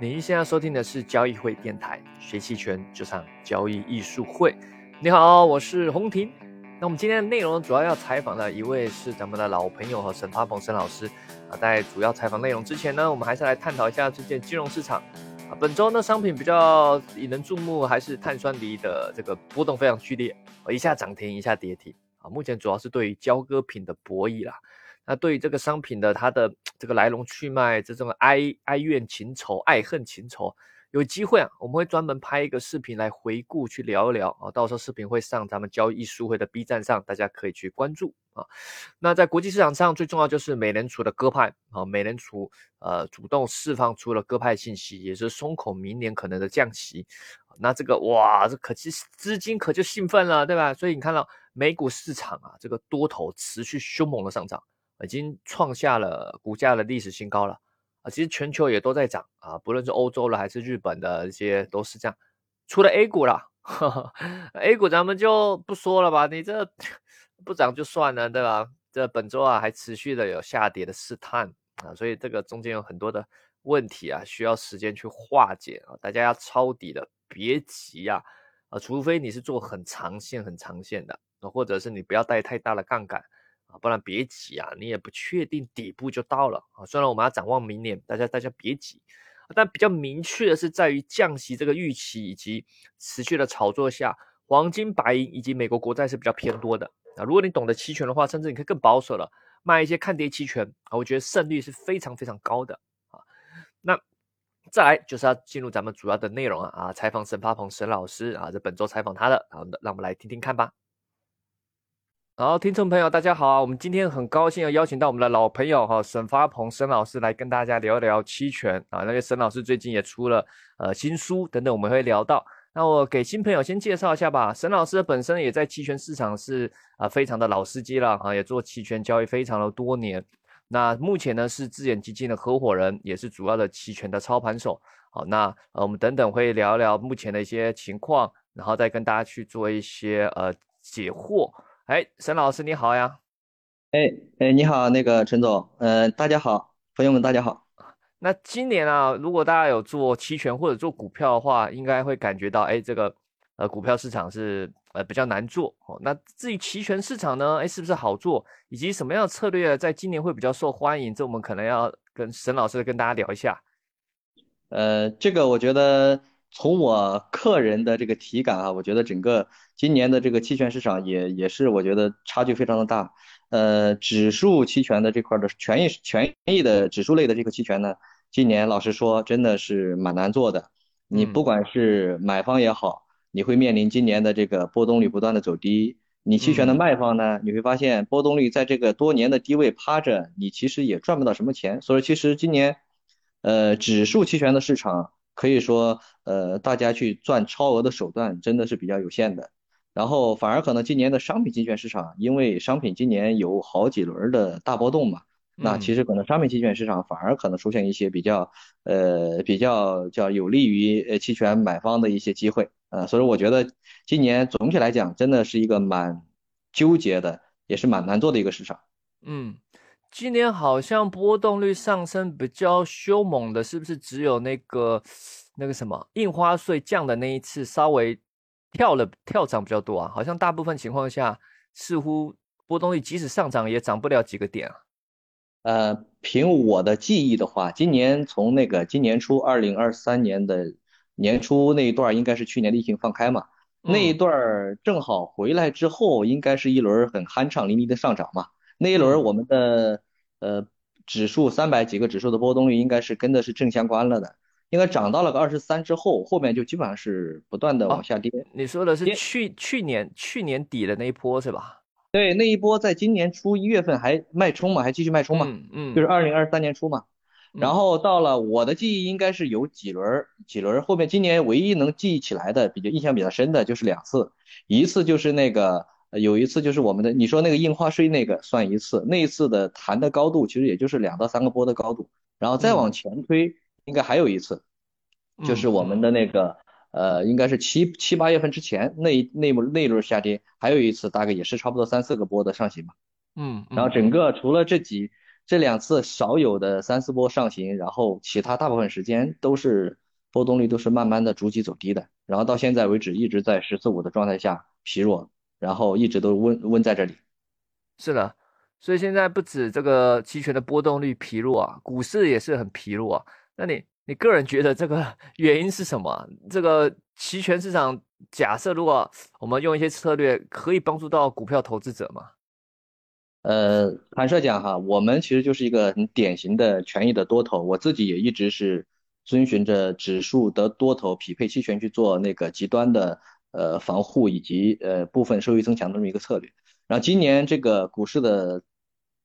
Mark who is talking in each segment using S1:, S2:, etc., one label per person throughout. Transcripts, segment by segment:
S1: 您现在收听的是交易会电台，学期权就上交易艺术会。你好，我是洪婷。那我们今天的内容主要要采访的一位是咱们的老朋友和沈发鹏沈老师啊。在主要采访内容之前呢，我们还是来探讨一下最近金融市场啊。本周呢，商品比较引人注目，还是碳酸锂的这个波动非常剧烈，一下涨停，一下跌停啊。目前主要是对于交割品的博弈啦。那对于这个商品的它的这个来龙去脉，这种哀哀怨情仇、爱恨情仇，有机会啊，我们会专门拍一个视频来回顾，去聊一聊啊。到时候视频会上咱们交易书会的 B 站上，大家可以去关注啊。那在国际市场上，最重要就是美联储的鸽派啊，美联储呃主动释放出了鸽派信息，也是松口明年可能的降息。那这个哇，这可其资金可就兴奋了，对吧？所以你看到美股市场啊，这个多头持续凶猛的上涨。已经创下了股价的历史新高了啊！其实全球也都在涨啊，不论是欧洲了还是日本的一些都是这样。除了 A 股了，A 股咱们就不说了吧，你这不涨就算了，对吧？这本周啊还持续的有下跌的试探啊，所以这个中间有很多的问题啊，需要时间去化解啊。大家要抄底的别急呀啊，除非你是做很长线、很长线的，或者是你不要带太大的杠杆。啊，不然别急啊，你也不确定底部就到了啊。虽然我们要展望明年，大家大家别急，但比较明确的是在于降息这个预期以及持续的炒作下，黄金、白银以及美国国债是比较偏多的啊。如果你懂得期权的话，甚至你可以更保守了，卖一些看跌期权啊，我觉得胜率是非常非常高的啊。那再来就是要进入咱们主要的内容啊啊，采访沈发鹏沈老师啊，这本周采访他的，好，让我们来听听看吧。好，听众朋友，大家好啊！我们今天很高兴要邀请到我们的老朋友哈沈发鹏沈老师来跟大家聊一聊期权啊。那个沈老师最近也出了呃新书等等，我们会聊到。那我给新朋友先介绍一下吧。沈老师本身也在期权市场是啊非常的老司机了啊，也做期权交易非常的多年。那目前呢是智远基金的合伙人，也是主要的期权的操盘手。好，那呃我们等等会聊聊目前的一些情况，然后再跟大家去做一些呃解惑。哎，沈老师你好呀！
S2: 哎哎，你好，那个陈总，嗯，大家好，朋友们大家好。
S1: 那今年啊，如果大家有做期权或者做股票的话，应该会感觉到，哎，这个呃股票市场是呃比较难做哦。那至于期权市场呢，哎，是不是好做，以及什么样的策略在今年会比较受欢迎，这我们可能要跟沈老师跟大家聊一下。
S2: 呃，这个我觉得。从我个人的这个体感啊，我觉得整个今年的这个期权市场也也是我觉得差距非常的大。呃，指数期权的这块的权益权益的指数类的这个期权呢，今年老实说真的是蛮难做的。你不管是买方也好，你会面临今年的这个波动率不断的走低。你期权的卖方呢，你会发现波动率在这个多年的低位趴着，你其实也赚不到什么钱。所以其实今年，呃，指数期权的市场。可以说，呃，大家去赚超额的手段真的是比较有限的，然后反而可能今年的商品期权市场，因为商品今年有好几轮的大波动嘛，那其实可能商品期权市场反而可能出现一些比较，呃，比较叫有利于呃期权买方的一些机会，呃，所以我觉得今年总体来讲真的是一个蛮纠结的，也是蛮难做的一个市场，
S1: 嗯。今年好像波动率上升比较凶猛的，是不是只有那个那个什么印花税降的那一次稍微跳了跳涨比较多啊？好像大部分情况下似乎波动率即使上涨也涨不了几个点啊。
S2: 呃，凭我的记忆的话，今年从那个今年初二零二三年的年初那一段应该是去年的疫情放开嘛，那一段正好回来之后，应该是一轮很酣畅淋漓的上涨嘛。那一轮我们的呃指数三百几个指数的波动率应该是跟的是正相关了的，应该涨到了个二十三之后，后面就基本上是不断的往下跌。
S1: 你说的是去去年去年底的那一波是吧？
S2: 对，那一波在今年初一月份还脉冲嘛，还继续脉冲嘛，
S1: 嗯嗯，
S2: 就是二零二三年初嘛。然后到了我的记忆应该是有几轮几轮，后面今年唯一能记忆起来的比较印象比较深的就是两次，一次就是那个。有一次就是我们的，你说那个印花税那个算一次，那一次的弹的高度其实也就是两到三个波的高度，然后再往前推，应该还有一次，就是我们的那个呃，应该是七七八月份之前那那那轮下跌，还有一次大概也是差不多三四个波的上行吧。
S1: 嗯，
S2: 然后整个除了这几这两次少有的三四波上行，然后其他大部分时间都是波动率都是慢慢的逐级走低的，然后到现在为止一直在十四五的状态下疲弱，然后一直都温温在这里。
S1: 是的，所以现在不止这个期权的波动率疲弱啊，股市也是很疲弱啊。那你你个人觉得这个 原因是什么？这个期权市场假设如果我们用一些策略，可以帮助到股票投资者吗？
S2: 呃，坦率讲哈，我们其实就是一个很典型的权益的多头，我自己也一直是遵循着指数的多头匹配期权去做那个极端的呃防护以及呃部分收益增强的这么一个策略。然后今年这个股市的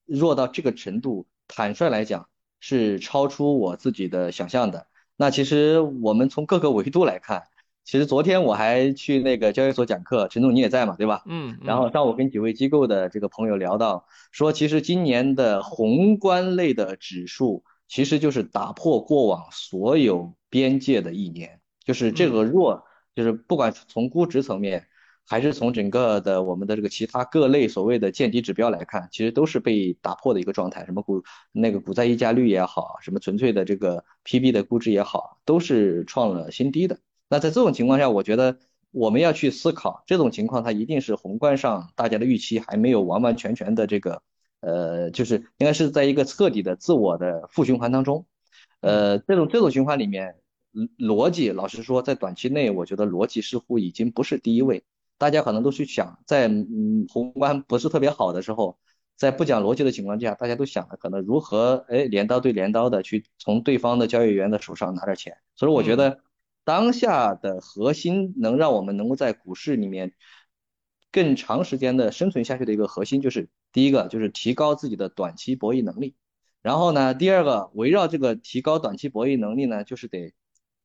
S2: 弱到这个程度，坦率来讲是超出我自己的想象的。那其实我们从各个维度来看。其实昨天我还去那个交易所讲课，陈总你也在嘛，对吧？
S1: 嗯。
S2: 然后上午跟几位机构的这个朋友聊到，说其实今年的宏观类的指数，其实就是打破过往所有边界的一年，就是这个弱，就是不管从估值层面，还是从整个的我们的这个其他各类所谓的见底指标来看，其实都是被打破的一个状态。什么股那个股债溢价率也好，什么纯粹的这个 PB 的估值也好，都是创了新低的。那在这种情况下，我觉得我们要去思考，这种情况它一定是宏观上大家的预期还没有完完全全的这个，呃，就是应该是在一个彻底的自我的负循环当中，呃，这种这种循环里面，逻辑，老实说，在短期内，我觉得逻辑似乎已经不是第一位，大家可能都去想，在嗯宏观不是特别好的时候，在不讲逻辑的情况下，大家都想着可能如何哎镰刀对镰刀的去从对方的交易员的手上拿点钱，所以我觉得。当下的核心能让我们能够在股市里面更长时间的生存下去的一个核心，就是第一个就是提高自己的短期博弈能力，然后呢，第二个围绕这个提高短期博弈能力呢，就是得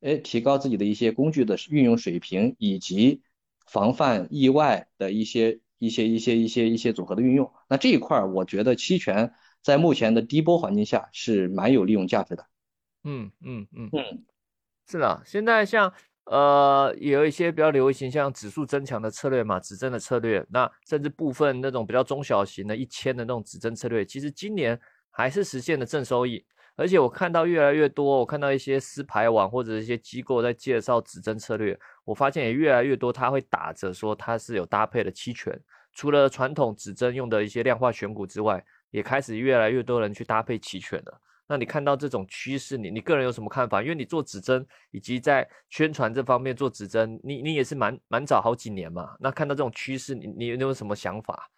S2: 哎提高自己的一些工具的运用水平，以及防范意外的一些一些一些一些一些组合的运用。那这一块儿，我觉得期权在目前的低波环境下是蛮有利用价值的。
S1: 嗯嗯嗯嗯。是的，现在像呃有一些比较流行像指数增强的策略嘛，指针的策略，那甚至部分那种比较中小型的一千的那种指针策略，其实今年还是实现了正收益。而且我看到越来越多，我看到一些私牌网或者一些机构在介绍指针策略，我发现也越来越多，它会打着说它是有搭配的期权，除了传统指针用的一些量化选股之外，也开始越来越多人去搭配期权了。那你看到这种趋势，你你个人有什么看法？因为你做指针以及在宣传这方面做指针，你你也是蛮蛮早好几年嘛。那看到这种趋势，你你有有什么想法？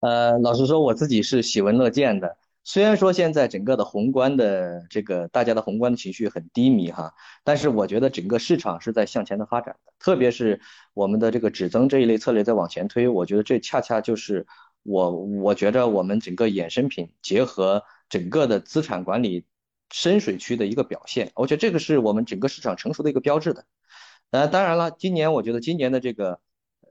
S2: 呃，老实说，我自己是喜闻乐见的。虽然说现在整个的宏观的这个大家的宏观的情绪很低迷哈，但是我觉得整个市场是在向前的发展的。特别是我们的这个指增这一类策略在往前推，我觉得这恰恰就是我我觉得我们整个衍生品结合。整个的资产管理深水区的一个表现，我觉得这个是我们整个市场成熟的一个标志的。呃，当然了，今年我觉得今年的这个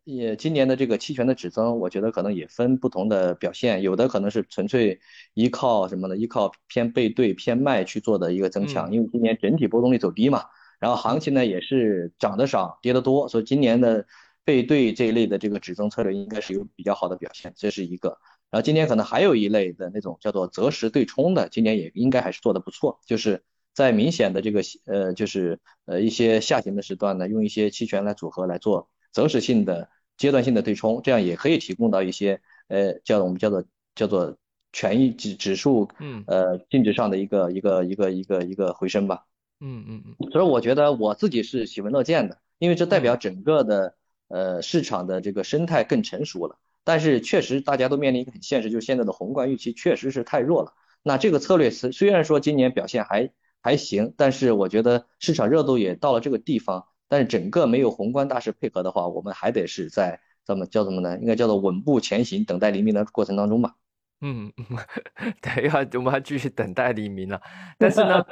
S2: 也今年的这个期权的指增，我觉得可能也分不同的表现，有的可能是纯粹依靠什么呢？依靠偏背对偏卖去做的一个增强，因为今年整体波动率走低嘛，然后行情呢也是涨得少跌得多，所以今年的背对这一类的这个指增策略应该是有比较好的表现，这是一个。然后今年可能还有一类的那种叫做择时对冲的，今年也应该还是做的不错，就是在明显的这个呃就是呃一些下行的时段呢，用一些期权来组合来做择时性的阶段性的对冲，这样也可以提供到一些呃叫我们叫做叫做权益指指数嗯呃净值上的一个一个一个一个一个回升吧。
S1: 嗯嗯嗯。
S2: 所以我觉得我自己是喜闻乐见的，因为这代表整个的呃市场的这个生态更成熟了。但是确实，大家都面临一个很现实，就是现在的宏观预期确实是太弱了。那这个策略虽虽然说今年表现还还行，但是我觉得市场热度也到了这个地方。但是整个没有宏观大势配合的话，我们还得是在怎么叫什么呢？应该叫做稳步前行，等待黎明的过程当中吧。
S1: 嗯，对，要我们还继续等待黎明了。但是呢，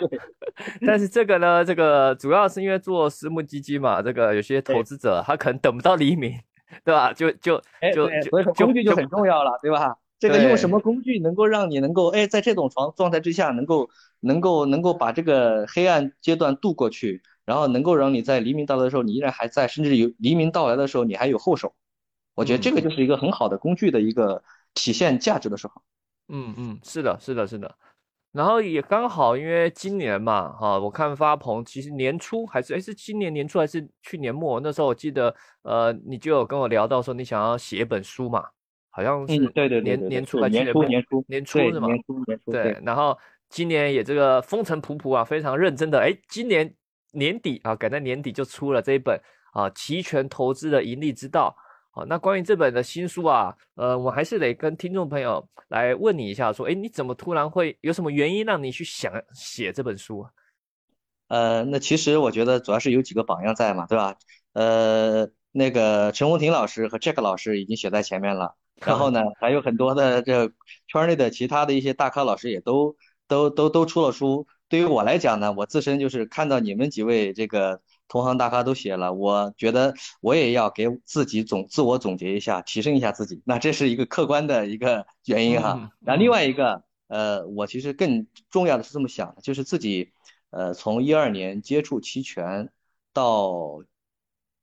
S1: 但是这个呢，这个主要是因为做私募基金嘛，这个有些投资者他可能等不到黎明。对吧？就就就
S2: 所以说工具就很重要了，对吧？这个用什么工具能够让你能够哎，在这种状状态之下，能够能够能够把这个黑暗阶段度过去，然后能够让你在黎明到来的时候，你依然还在，甚至有黎明到来的时候，你还有后手。我觉得这个就是一个很好的工具的一个体现价值的时候。
S1: 嗯嗯，是的，是的，是的。然后也刚好，因为今年嘛，哈，我看发鹏其实年初还是，哎，是今年年初还是去年末？那时候我记得，呃，你就有跟我聊到说你想要写一本书嘛，好像是
S2: 对对
S1: 年年初还
S2: 是年初年初
S1: 年初是吗？
S2: 年初年初对。
S1: 然后今年也这个风尘仆仆啊，非常认真的，哎，今年年底啊，赶在年底就出了这一本啊，期权投资的盈利之道。好，那关于这本的新书啊，呃，我还是得跟听众朋友来问你一下，说，哎，你怎么突然会有什么原因让你去想写这本书？
S2: 呃，那其实我觉得主要是有几个榜样在嘛，对吧？呃，那个陈红婷老师和 Jack 老师已经写在前面了，然后呢，还有很多的这圈内的其他的一些大咖老师也都都都都出了书。对于我来讲呢，我自身就是看到你们几位这个。同行大咖都写了，我觉得我也要给自己总自我总结一下，提升一下自己。那这是一个客观的一个原因哈。那另外一个，呃，我其实更重要的是这么想的，就是自己，呃，从一二年接触期权到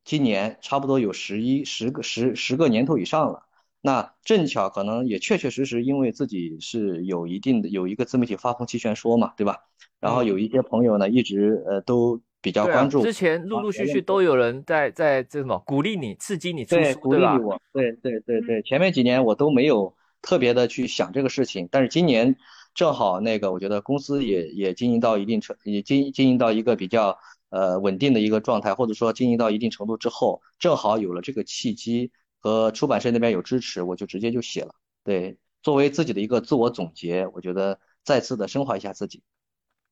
S2: 今年，差不多有十一十个十十个年头以上了。那正巧可能也确确实实，因为自己是有一定的有一个自媒体发疯期权说嘛，对吧？然后有一些朋友呢，一直呃都。比较关注，
S1: 之前陆陆续续都有人在在这什么鼓励你、刺激你出
S2: 书，鼓励我，对对对对。前面几年我都没有特别的去想这个事情，但是今年正好那个，我觉得公司也也经营到一定程，也经经营到一个比较呃稳定的一个状态，或者说经营到一定程度之后，正好有了这个契机和出版社那边有支持，我就直接就写了。对，作为自己的一个自我总结，我觉得再次的升华一下自己。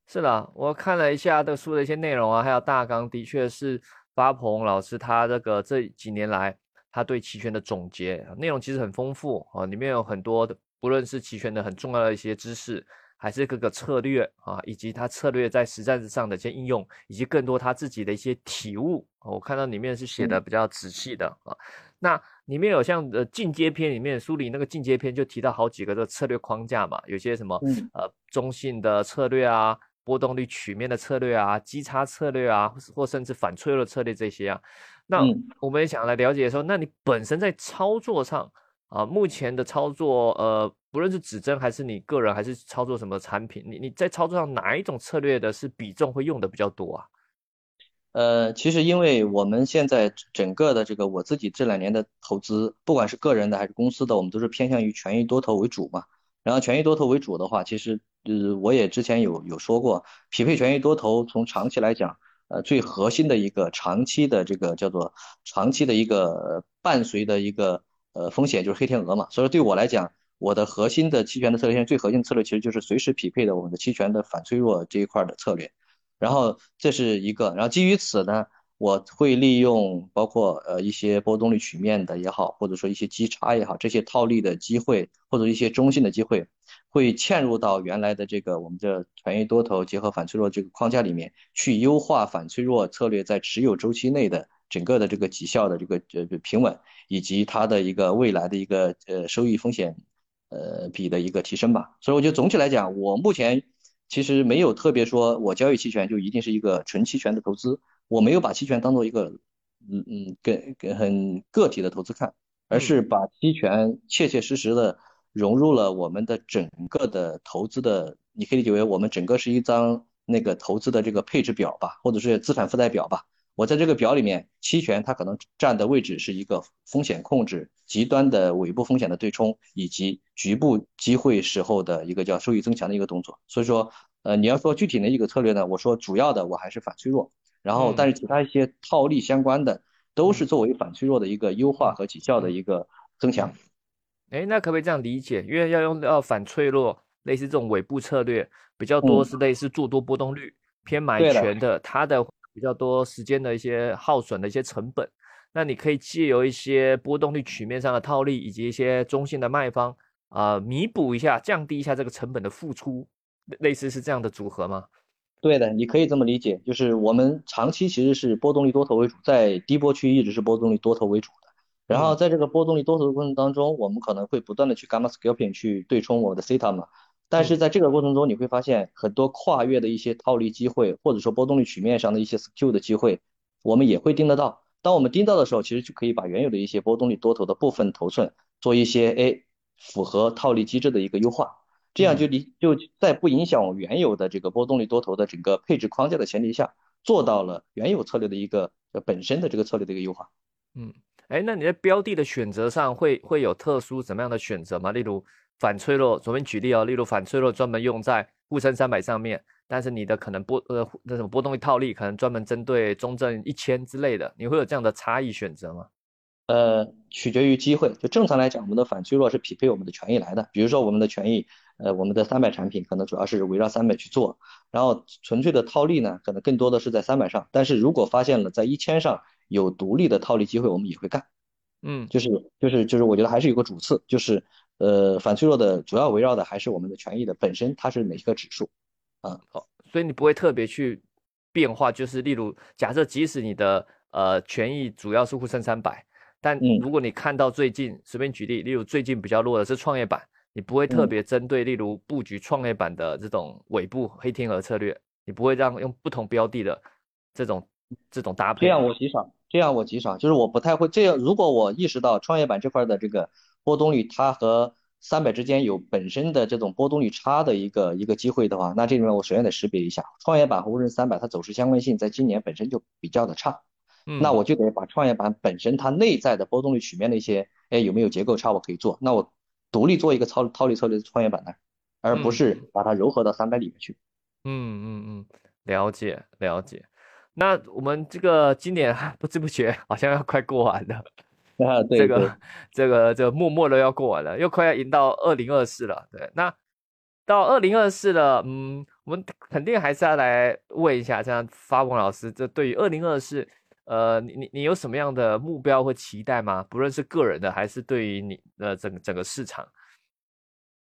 S1: 是的，我看了一下这书的一些内容啊，还有大纲，的确是巴鹏老师他这个这几年来他对期权的总结内容其实很丰富啊，里面有很多的，不论是期权的很重要的一些知识，还是各个策略啊，以及他策略在实战上的一些应用，以及更多他自己的一些体悟。我看到里面是写的比较仔细的啊。那里面有像呃进阶篇里面梳理那个进阶篇就提到好几个的策略框架嘛，有些什么呃中性的策略啊。波动率曲面的策略啊，基差策略啊，或甚至反脆弱策略这些啊，那我们也想来了解说，那你本身在操作上啊，目前的操作，呃，不论是指针还是你个人，还是操作什么产品，你你在操作上哪一种策略的是比重会用的比较多啊？
S2: 呃，其实因为我们现在整个的这个我自己这两年的投资，不管是个人的还是公司的，我们都是偏向于权益多头为主嘛。然后权益多头为主的话，其实呃我也之前有有说过，匹配权益多头从长期来讲，呃最核心的一个长期的这个叫做长期的一个伴随的一个呃风险就是黑天鹅嘛。所以对我来讲，我的核心的期权的策略现在最核心策略其实就是随时匹配的我们的期权的反脆弱这一块的策略。然后这是一个，然后基于此呢。我会利用包括呃一些波动率曲面的也好，或者说一些基差也好，这些套利的机会或者一些中性的机会，会嵌入到原来的这个我们的权益多头结合反脆弱这个框架里面，去优化反脆弱策略在持有周期内的整个的这个绩效的这个呃平稳，以及它的一个未来的一个呃收益风险呃比的一个提升吧。所以我觉得总体来讲，我目前其实没有特别说我交易期权就一定是一个纯期权的投资。我没有把期权当做一个，嗯嗯，跟跟很个体的投资看，而是把期权切切实实的融入了我们的整个的投资的，你可以理解为我们整个是一张那个投资的这个配置表吧，或者是资产负债表吧。我在这个表里面，期权它可能占的位置是一个风险控制、极端的尾部风险的对冲，以及局部机会时候的一个叫收益增强的一个动作。所以说，呃，你要说具体的一个策略呢，我说主要的我还是反脆弱。然后，但是其他一些套利相关的，都是作为反脆弱的一个优化和绩效的一个增强。
S1: 哎，那可不可以这样理解？因为要用到反脆弱，类似这种尾部策略比较多，是类似做多波动率偏买权的，它的比较多时间的一些耗损的一些成本。那你可以借由一些波动率曲面上的套利，以及一些中性的卖方啊，弥补一下，降低一下这个成本的付出，类似是这样的组合吗？
S2: 对的，你可以这么理解，就是我们长期其实是波动率多头为主，在低波区一直是波动率多头为主的。然后在这个波动率多头的过程当中，我们可能会不断的去 gamma scalping 去对冲我们的 theta 嘛。但是在这个过程中，你会发现很多跨越的一些套利机会，或者说波动率曲面上的一些 skew 的机会，我们也会盯得到。当我们盯到的时候，其实就可以把原有的一些波动率多头的部分头寸做一些哎符合套利机制的一个优化。这样就离就在不影响我原有的这个波动率多头的整个配置框架的前提下，做到了原有策略的一个本身的这个策略的一个优化。
S1: 嗯，哎，那你在标的的选择上会会有特殊怎么样的选择吗？例如反脆弱，左边举例哦，例如反脆弱专门用在沪深三百上面，但是你的可能波呃那什么波动率套利可能专门针对中证一千之类的，你会有这样的差异选择吗？
S2: 呃，取决于机会。就正常来讲，我们的反脆弱是匹配我们的权益来的。比如说我们的权益，呃，我们的三百产品可能主要是围绕三百去做，然后纯粹的套利呢，可能更多的是在三百上。但是如果发现了在一千上有独立的套利机会，我们也会干。
S1: 嗯，
S2: 就是就是就是，我觉得还是有个主次，就是呃，反脆弱的主要围绕的还是我们的权益的本身，它是哪个指数啊？
S1: 好，所以你不会特别去变化，就是例如假设即使你的呃权益主要是沪深三百。但如果你看到最近，随便举例，例如最近比较弱的是创业板，你不会特别针对，例如布局创业板的这种尾部黑天鹅策略，你不会让用不同标的的这种这种搭配。
S2: 这样我极少，这样我极少，就是我不太会这样。如果我意识到创业板这块的这个波动率，它和三百之间有本身的这种波动率差的一个一个机会的话，那这里面我首先得识别一下，创业板和沪深三百它走势相关性在今年本身就比较的差。那我就得把创业板本身它内在的波动率曲面的一些，哎，有没有结构差我可以做，那我独立做一个操套利策略的创业板呢，而不是把它糅合到三百里面去。
S1: 嗯嗯嗯，了解了解。那我们这个今年不知不觉好像要快过完了
S2: 啊，对，
S1: 这个这个这默默的要过完了，又快要迎到二零二四了。对，那到二零二四了，嗯，我们肯定还是要来问一下，这样发文老师，这对于二零二四。呃，你你你有什么样的目标或期待吗？不论是个人的，还是对于你呃整整个市场。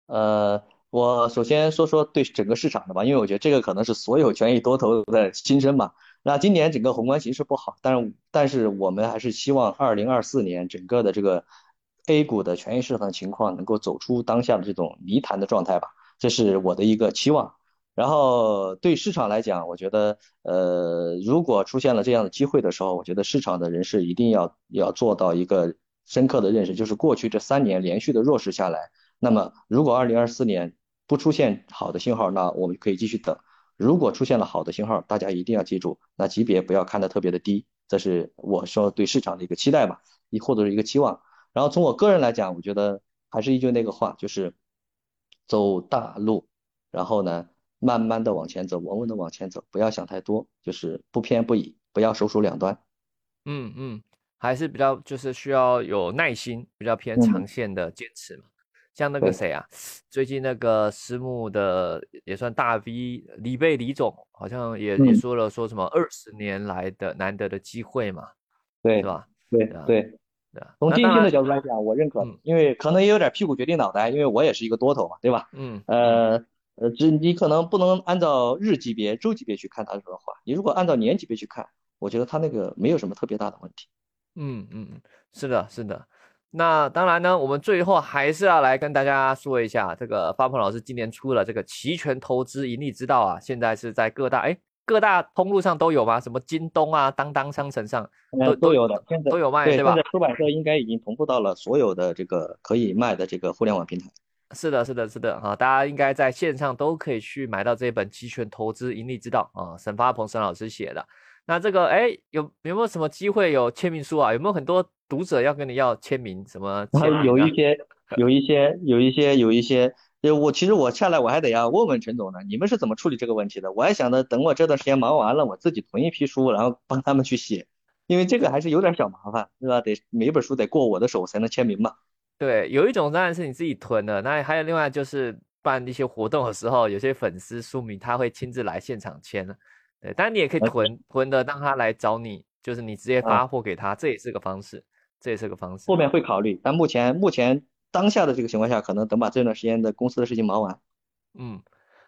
S2: 呃，我首先说说对整个市场的吧，因为我觉得这个可能是所有权益多头的心声嘛。那今年整个宏观形势不好，但是但是我们还是希望二零二四年整个的这个 A 股的权益市场情况能够走出当下的这种泥潭的状态吧，这是我的一个期望。然后对市场来讲，我觉得，呃，如果出现了这样的机会的时候，我觉得市场的人士一定要要做到一个深刻的认识，就是过去这三年连续的弱势下来，那么如果二零二四年不出现好的信号，那我们可以继续等；如果出现了好的信号，大家一定要记住，那级别不要看得特别的低，这是我说对市场的一个期待吧，亦或者是一个期望。然后从我个人来讲，我觉得还是依旧那个话，就是走大路，然后呢。慢慢的往前走，稳稳的往前走，不要想太多，就是不偏不倚，不要手鼠两端。
S1: 嗯嗯，还是比较就是需要有耐心，比较偏长线的坚持嘛。像那个谁啊，最近那个私募的也算大 V 李贝李总，好像也也说了说什么二十年来的难得的机会嘛，
S2: 对，
S1: 是吧？
S2: 对对对。从基金的角度来讲，我认可，因为可能也有点屁股决定脑袋，因为我也是一个多头嘛，对吧？
S1: 嗯
S2: 呃。呃，这你可能不能按照日级别、周级别去看他说的话，你如果按照年级别去看，我觉得他那个没有什么特别大的问题。
S1: 嗯嗯嗯，是的，是的。那当然呢，我们最后还是要来跟大家说一下，这个发鹏老师今年出了这个期权投资盈利之道啊，现在是在各大哎各大通路上都有吗？什么京东啊、当当商城上都
S2: 都有的，现在
S1: 都有卖，对吧？
S2: 现在出版社应该已经同步到了所有的这个可以卖的这个互联网平台。
S1: 是的，是的，是的，啊，大家应该在线上都可以去买到这本《期权投资盈利之道》啊，沈发鹏沈老师写的。那这个，哎，有有没有什么机会有签名书啊？有没有很多读者要跟你要签名？什么？
S2: 有一些，有一些，有一些，有一些。就我其实我下来我还得要问问陈总呢，你们是怎么处理这个问题的？我还想着等我这段时间忙完了，我自己囤一批书，然后帮他们去写，因为这个还是有点小麻烦，对吧？得每一本书得过我的手才能签名嘛。
S1: 对，有一种当然是你自己囤的，那还有另外就是办一些活动的时候，有些粉丝书迷他会亲自来现场签对，当然你也可以囤囤的，让他来找你，就是你直接发货给他，这也是个方式，这也是个方式。
S2: 后面会考虑，但目前目前当下的这个情况下，可能等把这段时间的公司的事情忙完。
S1: 嗯，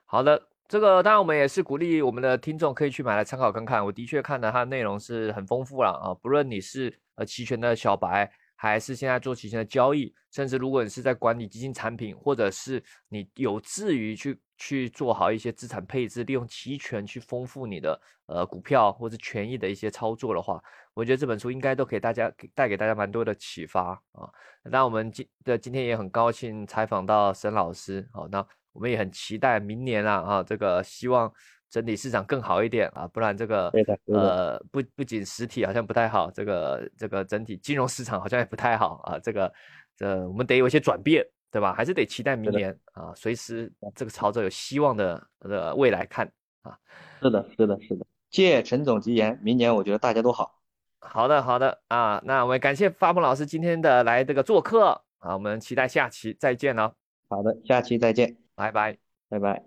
S1: 好的，这个当然我们也是鼓励我们的听众可以去买来参考看看。我的确看了它的内容是很丰富了啊，不论你是呃期权的小白。还是现在做期权的交易，甚至如果你是在管理基金产品，或者是你有志于去去做好一些资产配置，利用期权去丰富你的呃股票或者权益的一些操作的话，我觉得这本书应该都给大家带给大家蛮多的启发啊。那我们今的今天也很高兴采访到沈老师，好，那我们也很期待明年啊啊，这个希望整体市场更好一点啊，不然这个呃不不仅实体好像不太好，这个这个整体金融市场好像也不太好啊，这个这我们得有一些转变，对吧？还是得期待明年啊，随时这个朝着有希望的的未来看啊。
S2: 是的，是的，是的。借陈总吉言，明年我觉得大家都好。
S1: 好的，好的啊，那我们感谢发梦老师今天的来这个做客啊，我们期待下期再见了。
S2: 好的，下期再见，
S1: 拜拜，
S2: 拜拜。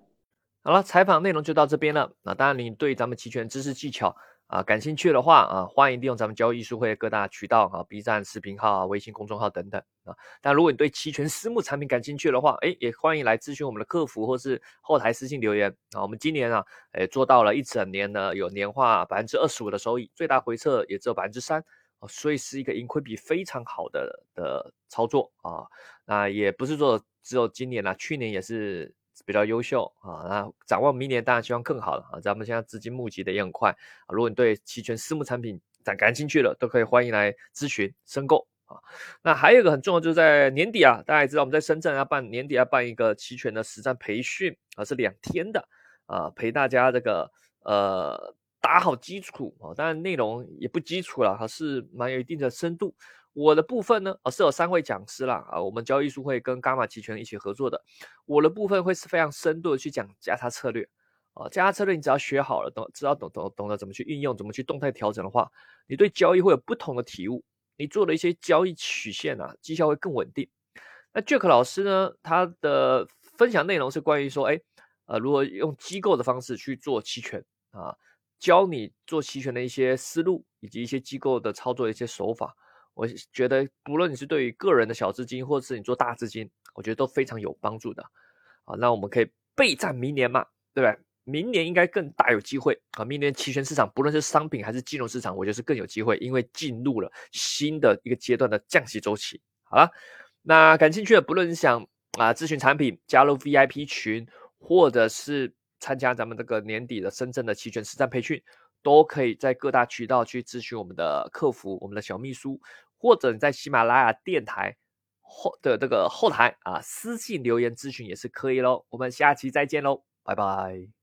S1: 好了，采访内容就到这边了。那当然，你对咱们期权知识技巧。啊，感兴趣的话啊，欢迎利用咱们交易艺术会各大渠道啊，B 站视频号啊、微信公众号等等啊。但如果你对期权私募产品感兴趣的话，哎，也欢迎来咨询我们的客服或是后台私信留言啊。我们今年啊，哎，做到了一整年呢，有年化百分之二十五的收益，最大回撤也只有百分之三啊，所以是一个盈亏比非常好的的操作啊。那也不是说只有今年啦，去年也是。比较优秀啊，那展望明年当然希望更好了啊。咱们现在资金募集的也很快啊。如果你对期权私募产品感感兴趣了，都可以欢迎来咨询申购啊。那还有一个很重要，就是在年底啊，大家也知道我们在深圳要办年底要办一个期权的实战培训啊，是两天的啊，陪大家这个呃打好基础啊。当然内容也不基础了，还是蛮有一定的深度。我的部分呢，啊是有三位讲师啦，啊，我们交易术会跟伽马期权一起合作的。我的部分会是非常深度的去讲价差策略，啊，价差策略你只要学好了，懂，知道懂懂懂得怎么去运用，怎么去动态调整的话，你对交易会有不同的体悟，你做的一些交易曲线啊，绩效会更稳定。那 Jack 老师呢，他的分享内容是关于说，哎，呃，如何用机构的方式去做期权啊，教你做期权的一些思路，以及一些机构的操作的一些手法。我觉得，不论你是对于个人的小资金，或者是你做大资金，我觉得都非常有帮助的。啊，那我们可以备战明年嘛，对不对？明年应该更大有机会啊！明年期权市场，不论是商品还是金融市场，我觉得是更有机会，因为进入了新的一个阶段的降息周期。好了，那感兴趣的，不论是想啊咨询产品、加入 VIP 群，或者是参加咱们这个年底的深圳的期权实战培训，都可以在各大渠道去咨询我们的客服、我们的小秘书。或者你在喜马拉雅电台后的这个后台啊，私信留言咨询也是可以喽。我们下期再见喽，拜拜。